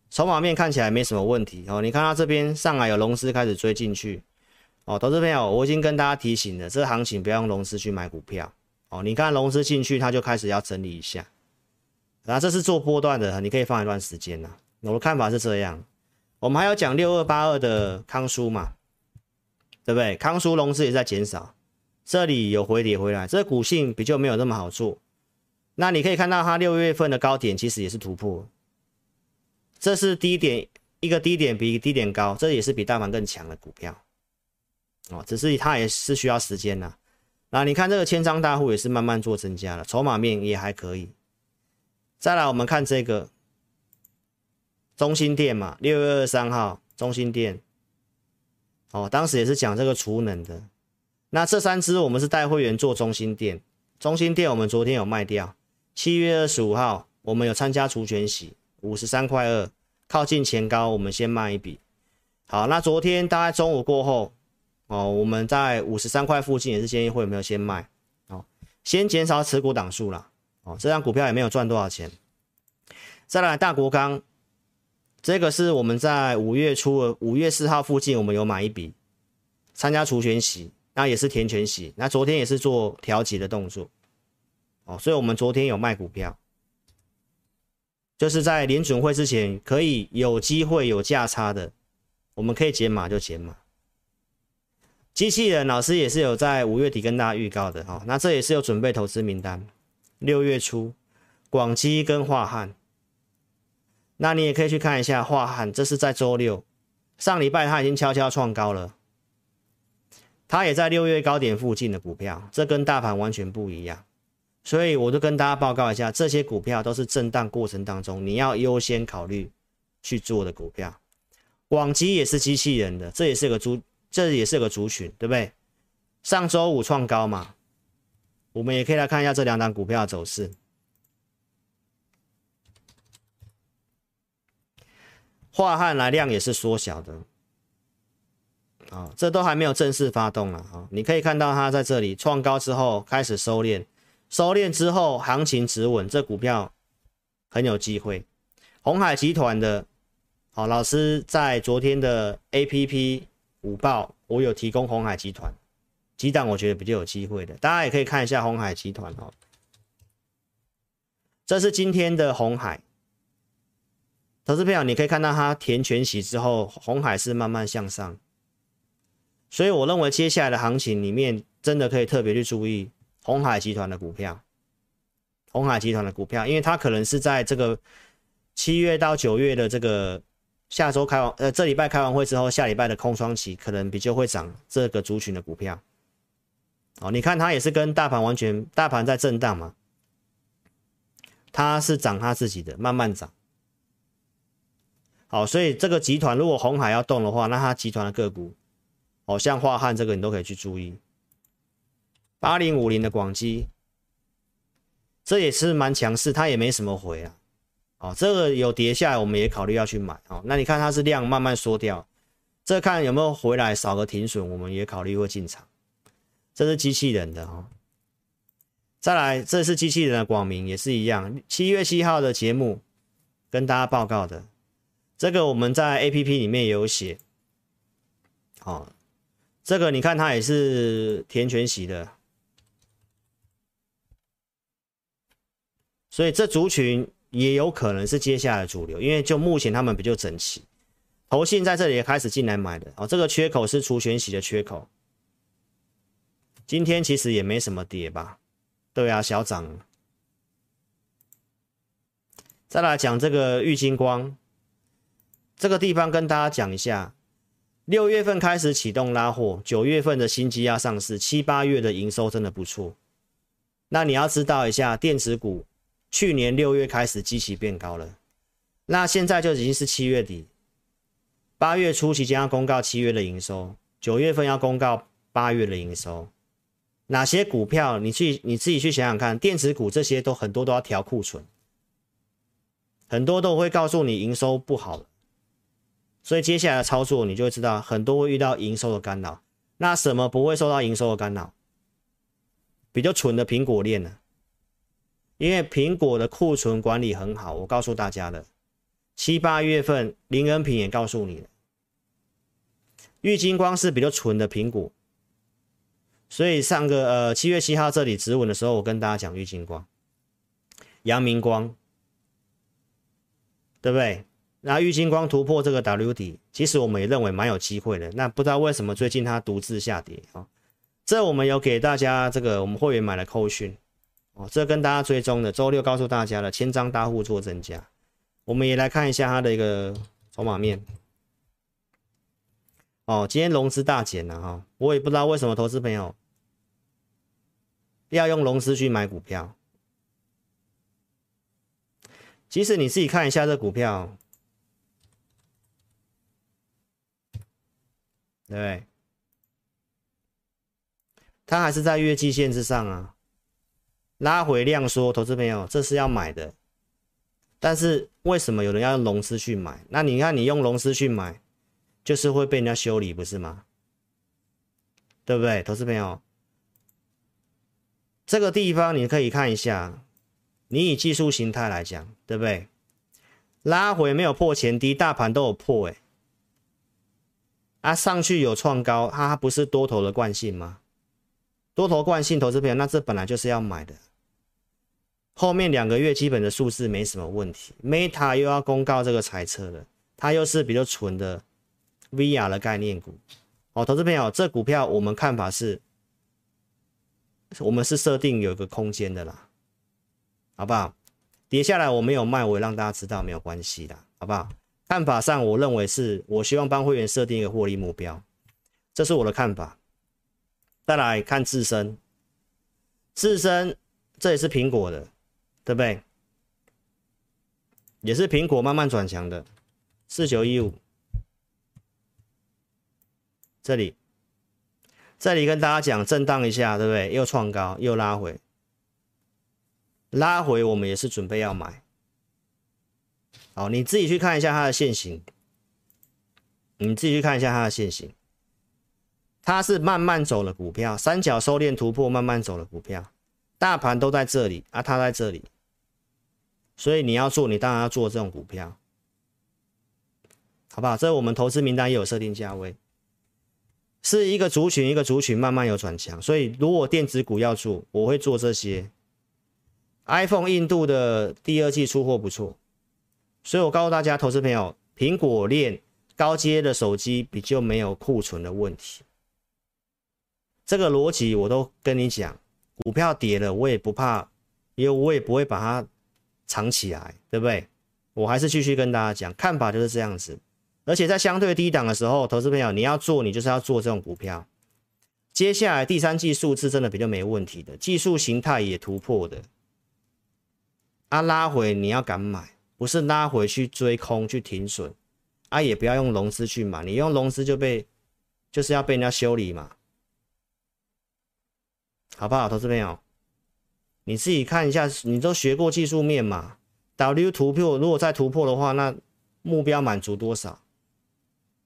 筹码面看起来没什么问题哦。你看它这边上来有融资开始追进去哦，投资朋友，我已经跟大家提醒了，这行情不要用融资去买股票哦。你看融资进去，它就开始要整理一下。然后这是做波段的，你可以放一段时间呐。我的看法是这样。我们还要讲六二八二的康舒嘛，对不对？康舒融资也在减少，这里有回跌回来，这股性比较没有那么好做。那你可以看到它六月份的高点其实也是突破，这是低点，一个低点比低点高，这也是比大盘更强的股票。哦，只是它也是需要时间呐。那你看这个千张大户也是慢慢做增加了，筹码面也还可以。再来，我们看这个中心店嘛，六月二十三号，中心店，哦，当时也是讲这个储能的。那这三支我们是带会员做中心店，中心店我们昨天有卖掉。七月二十五号，我们有参加除权息，五十三块二，靠近前高，我们先卖一笔。好，那昨天大概中午过后，哦，我们在五十三块附近也是建议会有没有先卖，哦，先减少持股档数啦。哦，这张股票也没有赚多少钱。再来大国钢，这个是我们在五月初，五月四号附近，我们有买一笔，参加除权息，那也是填全息。那昨天也是做调节的动作。哦，所以我们昨天有卖股票，就是在联准会之前可以有机会有价差的，我们可以减码就减码。机器人老师也是有在五月底跟大家预告的哈，那这也是有准备投资名单。六月初，广基跟华汉，那你也可以去看一下华汉，这是在周六，上礼拜他已经悄悄创高了，它也在六月高点附近的股票，这跟大盘完全不一样，所以我就跟大家报告一下，这些股票都是震荡过程当中你要优先考虑去做的股票。广基也是机器人的，这也是个族，这也是个族群，对不对？上周五创高嘛。我们也可以来看一下这两档股票的走势。樺汉来量也是缩小的，啊，这都还没有正式发动了啊！你可以看到它在这里创高之后开始收敛，收敛之后行情止稳，这股票很有机会。鸿海集团的，好，老师在昨天的 APP 午报，我有提供鸿海集团。几档我觉得比较有机会的，大家也可以看一下鸿海集团哦。这是今天的红海，投资朋友，你可以看到它填全息之后，红海是慢慢向上，所以我认为接下来的行情里面，真的可以特别去注意鸿海集团的股票。鸿海集团的股票，因为它可能是在这个七月到九月的这个下周开完，呃，这礼拜开完会之后，下礼拜的空窗期可能比较会涨这个族群的股票。哦，你看它也是跟大盘完全，大盘在震荡嘛，它是涨它自己的，慢慢涨。好，所以这个集团如果红海要动的话，那它集团的个股，哦，像樺汉这个你都可以去注意。八零五零的广基，这也是蛮强势，它也没什么回啊。哦，这个有跌下来，我们也考虑要去买。哦，那你看它是量慢慢缩掉，这看有没有回来，少个停损，我们也考虑会进场。这是机器人的哈，再来，这是机器人的广明也是一样，七月七号的节目跟大家报告的，这个我们在 APP 里面有写。哦，这个你看它也是填全息的，所以这族群也有可能是接下来的主流，因为就目前他们比较整齐，投信在这里也开始进来买的哦，这个缺口是除全息的缺口，今天其实也没什么跌吧。对啊，小涨。再来讲这个玉金光，这个地方跟大家讲一下，六月份开始启动拉货，九月份的新机要上市，七八月的营收真的不错。那你要知道一下，电子股去年六月开始基期变高了，那现在就已经是七月底，八月初即将要公告七月的营收，九月份要公告八月的营收。哪些股票你去你自己去想想看，电子股这些都很多都要调库存，很多都会告诉你营收不好，所以接下来的操作你就会知道，很多会遇到营收的干扰。那什么不会受到营收的干扰？比较纯的苹果链呢？因为苹果的库存管理很好，我告诉大家的，七八月份林恩平也告诉你了，玉金光是比较纯的苹果。所以上个呃七月七号这里止稳的时候，我跟大家讲玉金光、阳明光，对不对？那玉晶光突破这个 W 底，其实我们也认为蛮有机会的。那不知道为什么最近它独自下跌啊？这我们有给大家这个我们会员买了扣讯哦，这跟大家追踪的，周六告诉大家了，千张大户做增加。我们也来看一下它的一个筹码面。哦，今天融资大减了哈，我也不知道为什么投资朋友。要用融资去买股票，其实你自己看一下这股票，对？它还是在月季线之上啊，拉回量缩，投资朋友，这是要买的。但是为什么有人要用融资去买？那你看你用融资去买，就是会被人家修理，不是吗？对不对，投资朋友？这个地方你可以看一下，你以技术形态来讲，对不对？拉回没有破前低，大盘都有破，哎，啊，上去有创高，它不是多头的惯性吗？多头惯性投资朋友，那这本来就是要买的。后面两个月基本的数字没什么问题，Meta 又要公告这个财测了，它又是比较纯的 VR 的概念股，哦，投资朋友，这股票我们看法是。我们是设定有一个空间的啦，好不好？跌下来我没有卖，我也让大家知道没有关系的，好不好？看法上，我认为是我希望帮会员设定一个获利目标，这是我的看法。再来看自身，自身这也是苹果的，对不对？也是苹果慢慢转强的，四九一五，这里。这里跟大家讲，震荡一下，对不对？又创高，又拉回，拉回我们也是准备要买。好，你自己去看一下它的线型，你自己去看一下它的线型，它是慢慢走的股票，三角收敛突破，慢慢走的股票，大盘都在这里啊，它在这里，所以你要做，你当然要做这种股票，好不好？这我们投资名单也有设定价位。是一个族群，一个族群慢慢有转强，所以如果电子股要做，我会做这些。iPhone 印度的第二季出货不错，所以我告诉大家，投资朋友，苹果链高阶的手机比较没有库存的问题。这个逻辑我都跟你讲，股票跌了我也不怕，因为我也不会把它藏起来，对不对？我还是继续跟大家讲，看法就是这样子。而且在相对低档的时候，投资朋友你要做，你就是要做这种股票。接下来第三季数字真的比较没问题的，技术形态也突破的。啊，拉回你要敢买，不是拉回去追空去停损。啊，也不要用融资去买，你用融资就被就是要被人家修理嘛，好不好？投资朋友，你自己看一下，你都学过技术面嘛？W 突破，如果再突破的话，那目标满足多少？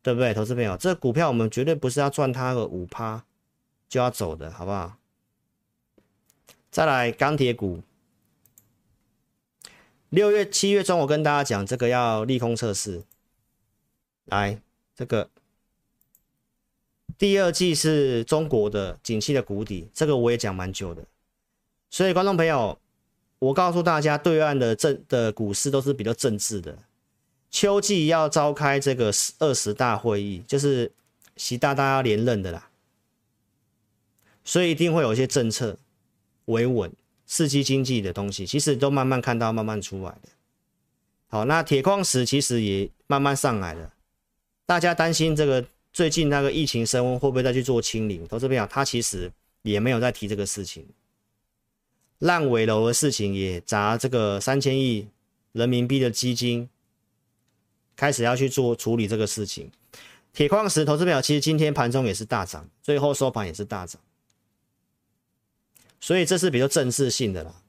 对不对，投资朋友？这股票我们绝对不是要赚它个五趴就要走的，好不好？再来钢铁股，六月七月中我跟大家讲这个要利空测试，来这个。第二季是中国的景气的谷底，这个我也讲蛮久的，所以观众朋友，我告诉大家，对岸的政的股市都是比较政治的。秋季要召开这个二十大会议，就是习大大要连任的啦，所以一定会有一些政策维稳、刺激经济的东西，其实都慢慢看到、慢慢出来的。好，那铁矿石其实也慢慢上来了，大家担心这个最近那个疫情升温会不会再去做清零？投资朋友，他其实也没有在提这个事情，烂尾楼的事情也砸这个三千亿人民币的基金。开始要去做处理这个事情，铁矿石投资表其实今天盘中也是大涨，最后收盘也是大涨，所以这是比较正式性的啦。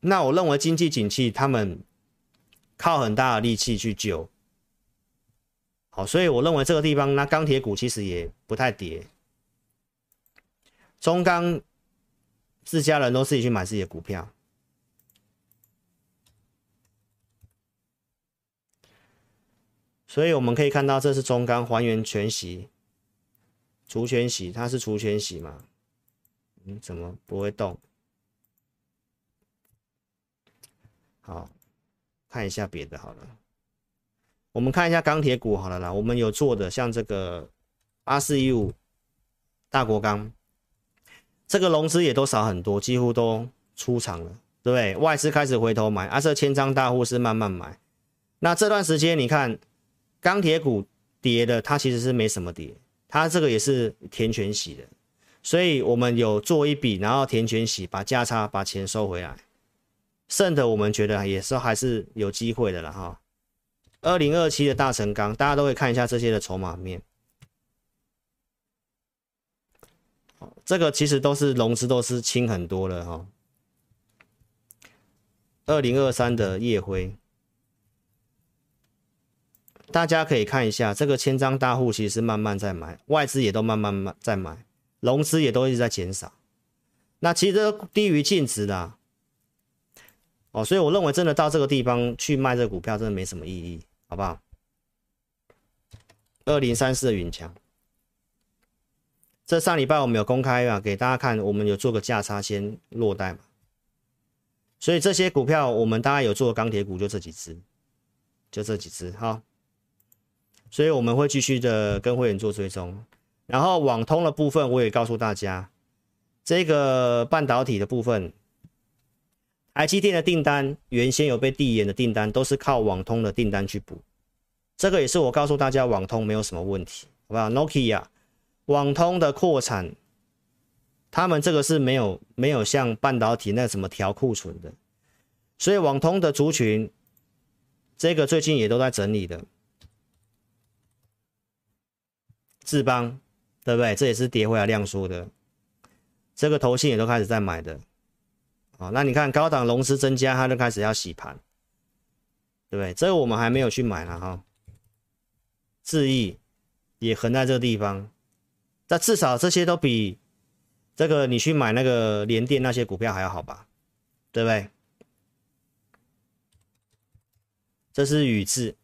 那我认为经济景气他们靠很大的力气去救，好，所以我认为这个地方那钢铁股其实也不太跌，中钢自家人都自己去买自己的股票。所以我们可以看到，这是中钢还原全息，除全息，它是除全息嘛？你，怎么不会动？好，看一下别的好了。我们看一下钢铁股好了啦。我们有做的，像这个八四一五大国钢，这个融资也都少很多，几乎都出场了，对？外资开始回头买，啊，这千张大户是慢慢买。那这段时间你看。钢铁股跌的，它其实是没什么跌，它这个也是填全息的，所以我们有做一笔，然后填全息，把价差把钱收回来，剩的我们觉得也是还是有机会的了哈。二零二七的大成钢，大家都会看一下这些的筹码面，这个其实都是融资都是轻很多了哈。二零二三的夜辉。大家可以看一下，这个千张大户其实是慢慢在买，外资也都慢慢在买，融资也都一直在减少。那其实都低于净值的，哦，所以我认为真的到这个地方去卖这个股票，真的没什么意义，好不好？二零三四的云强，这上礼拜我们有公开啊，给大家看，我们有做个价差先落袋嘛。所以这些股票我们大概有做钢铁股，就这几只，就这几只，好。所以我们会继续的跟会员做追踪，然后网通的部分我也告诉大家，这个半导体的部分，台积电的订单原先有被递延的订单，都是靠网通的订单去补，这个也是我告诉大家网通没有什么问题，好不好？Nokia 网通的扩产，他们这个是没有没有像半导体那什么调库存的，所以网通的族群，这个最近也都在整理的。智邦，对不对？这也是跌回来量缩的，这个头信也都开始在买的，好，那你看高档融资增加，它就开始要洗盘，对不对？这个我们还没有去买了哈，智易也横在这个地方，但至少这些都比这个你去买那个联电那些股票还要好吧？对不对？这是宇智。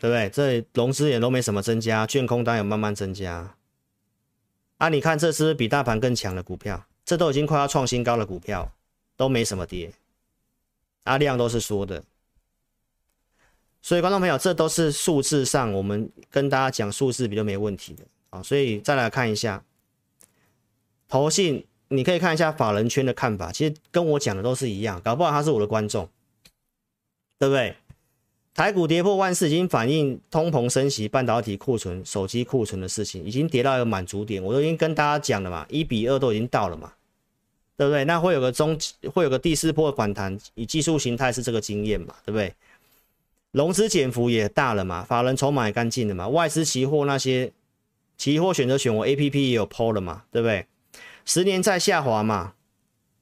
对不对？这融资也都没什么增加，券空单也慢慢增加。啊，你看这是不是比大盘更强的股票？这都已经快要创新高的股票，都没什么跌，啊，量都是缩的。所以观众朋友，这都是数字上，我们跟大家讲数字比较没问题的啊。所以再来看一下，投信，你可以看一下法人圈的看法，其实跟我讲的都是一样，搞不好他是我的观众，对不对？台股跌破万四，已经反映通膨升息、半导体库存、手机库存的事情，已经跌到一个满足点。我都已经跟大家讲了嘛，一比二都已经到了嘛，对不对？那会有个中，会有个第四波的反弹，以技术形态是这个经验嘛，对不对？融资减幅也大了嘛，法人筹码也干净了嘛，外资期货那些期货选择权，我 A P P 也有 PO 了嘛，对不对？十年在下滑嘛，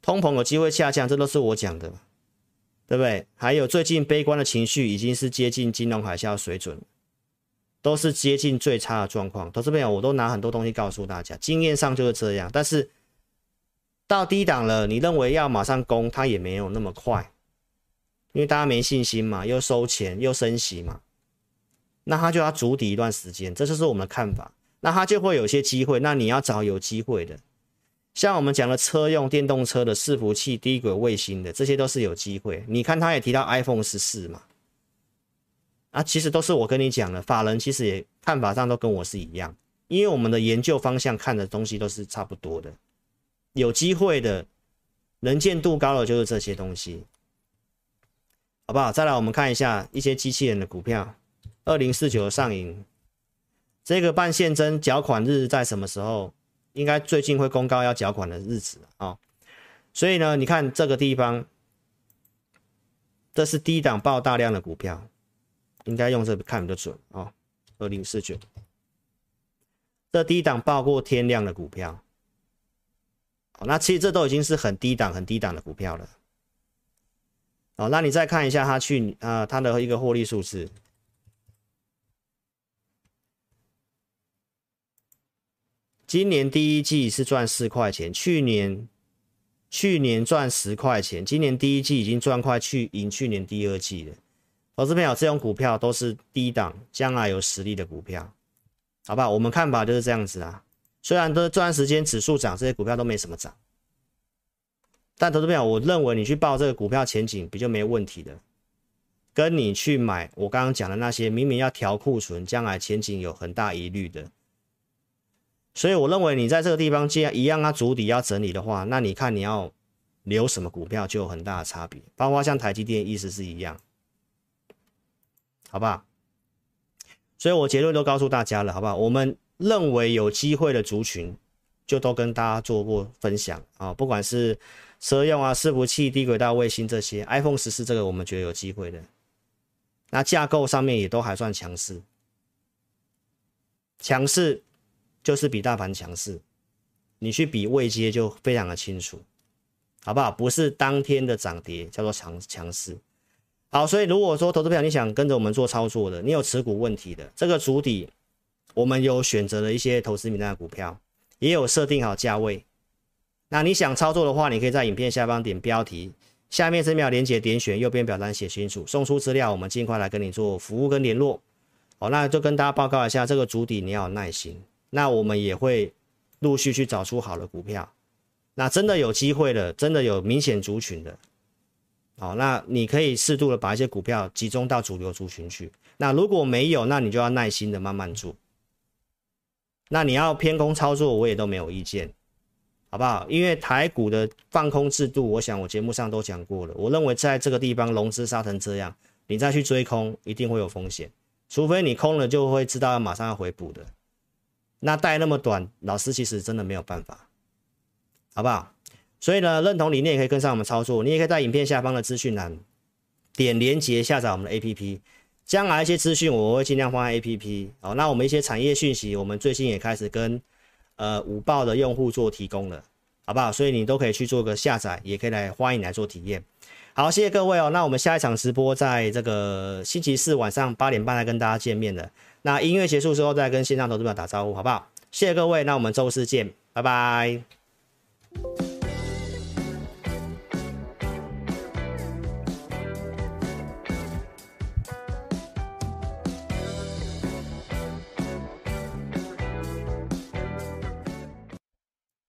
通膨有机会下降，这都是我讲的。对不对？还有最近悲观的情绪已经是接近金融海啸水准，都是接近最差的状况。投资朋友，我都拿很多东西告诉大家，经验上就是这样。但是到低档了，你认为要马上攻，它也没有那么快，因为大家没信心嘛，又收钱又升息嘛，那它就要筑底一段时间，这就是我们的看法。那它就会有些机会，那你要找有机会的，像我们讲的车用电动车的伺服器、低轨卫星的，这些都是有机会。你看，他也提到 iPhone 十四嘛，啊，其实都是我跟你讲的，法人其实也看法上都跟我是一样，因为我们的研究方向看的东西都是差不多的。有机会的，能见度高的就是这些东西，好不好？再来，我们看一下一些机器人的股票，二零四九上影，这个半现增缴款日在什么时候？应该最近会公告要缴款的日子啊、哦。所以呢，你看这个地方，这是低档爆大量的股票，应该用这个看比较准啊。二零四九，这低档爆过天量的股票。哦那其实这都已经是很低档、很低档的股票了。哦，那你再看一下它去啊、它的一个获利数字，今年第一季是赚四块钱，去年去年赚十块钱，今年第一季已经赚快去赢去年第二季了。投资朋友，这种股票都是低档，将来有实力的股票，好不好？我们看法就是这样子啊。虽然都这段时间指数涨，这些股票都没什么涨，但投资朋友，我认为你去报这个股票前景比较没问题的，跟你去买我刚刚讲的那些明明要调库存，将来前景有很大疑虑的，所以我认为你在这个地方既然一样，它筑底要整理的话，那你看你要留什么股票就有很大的差别，包括像台积电意思是一样，好不好？所以我结论都告诉大家了，好不好？我们。认为有机会的族群，就都跟大家做过分享啊，不管是车用啊、伺服器、低轨道卫星这些，iPhone 十四这个我们觉得有机会的，那架构上面也都还算强势，强势就是比大盘强势，你去比位阶就非常的清楚，好不好？不是当天的涨跌叫做强强势，好，所以如果说投资朋友你想跟着我们做操作的，你有持股问题的，这个主底。我们有选择了一些投资名单的股票，也有设定好价位。那你想操作的话，你可以在影片下方点标题，下面这秒连接点选，右边表单写清楚，送出资料，我们尽快来跟你做服务跟联络。好，那就跟大家报告一下，这个主底你要有耐心。那我们也会陆续去找出好的股票。那真的有机会的，真的有明显族群的，好，那你可以适度的把一些股票集中到主流族群去。那如果没有，那你就要耐心的慢慢做。那你要偏空操作，我也都没有意见，好不好？因为台股的放空制度，我想我节目上都讲过了。我认为在这个地方融资杀成这样，你再去追空，一定会有风险。除非你空了，就会知道要马上要回补的。那带那么短，老师其实真的没有办法，好不好？所以呢，认同理念也可以跟上我们操作。你也可以在影片下方的资讯栏点连接下载我们的 APP。将来一些资讯我会尽量放在 APP 好，那我们一些产业讯息，我们最近也开始跟呃五报的用户做提供了，好不好？所以你都可以去做个下载，也可以来欢迎来做体验。好，谢谢各位哦。那我们下一场直播在这个星期四晚上八点半来跟大家见面的。那音乐结束之后再跟线上投资者打招呼，好不好？谢谢各位，那我们周四见，拜拜。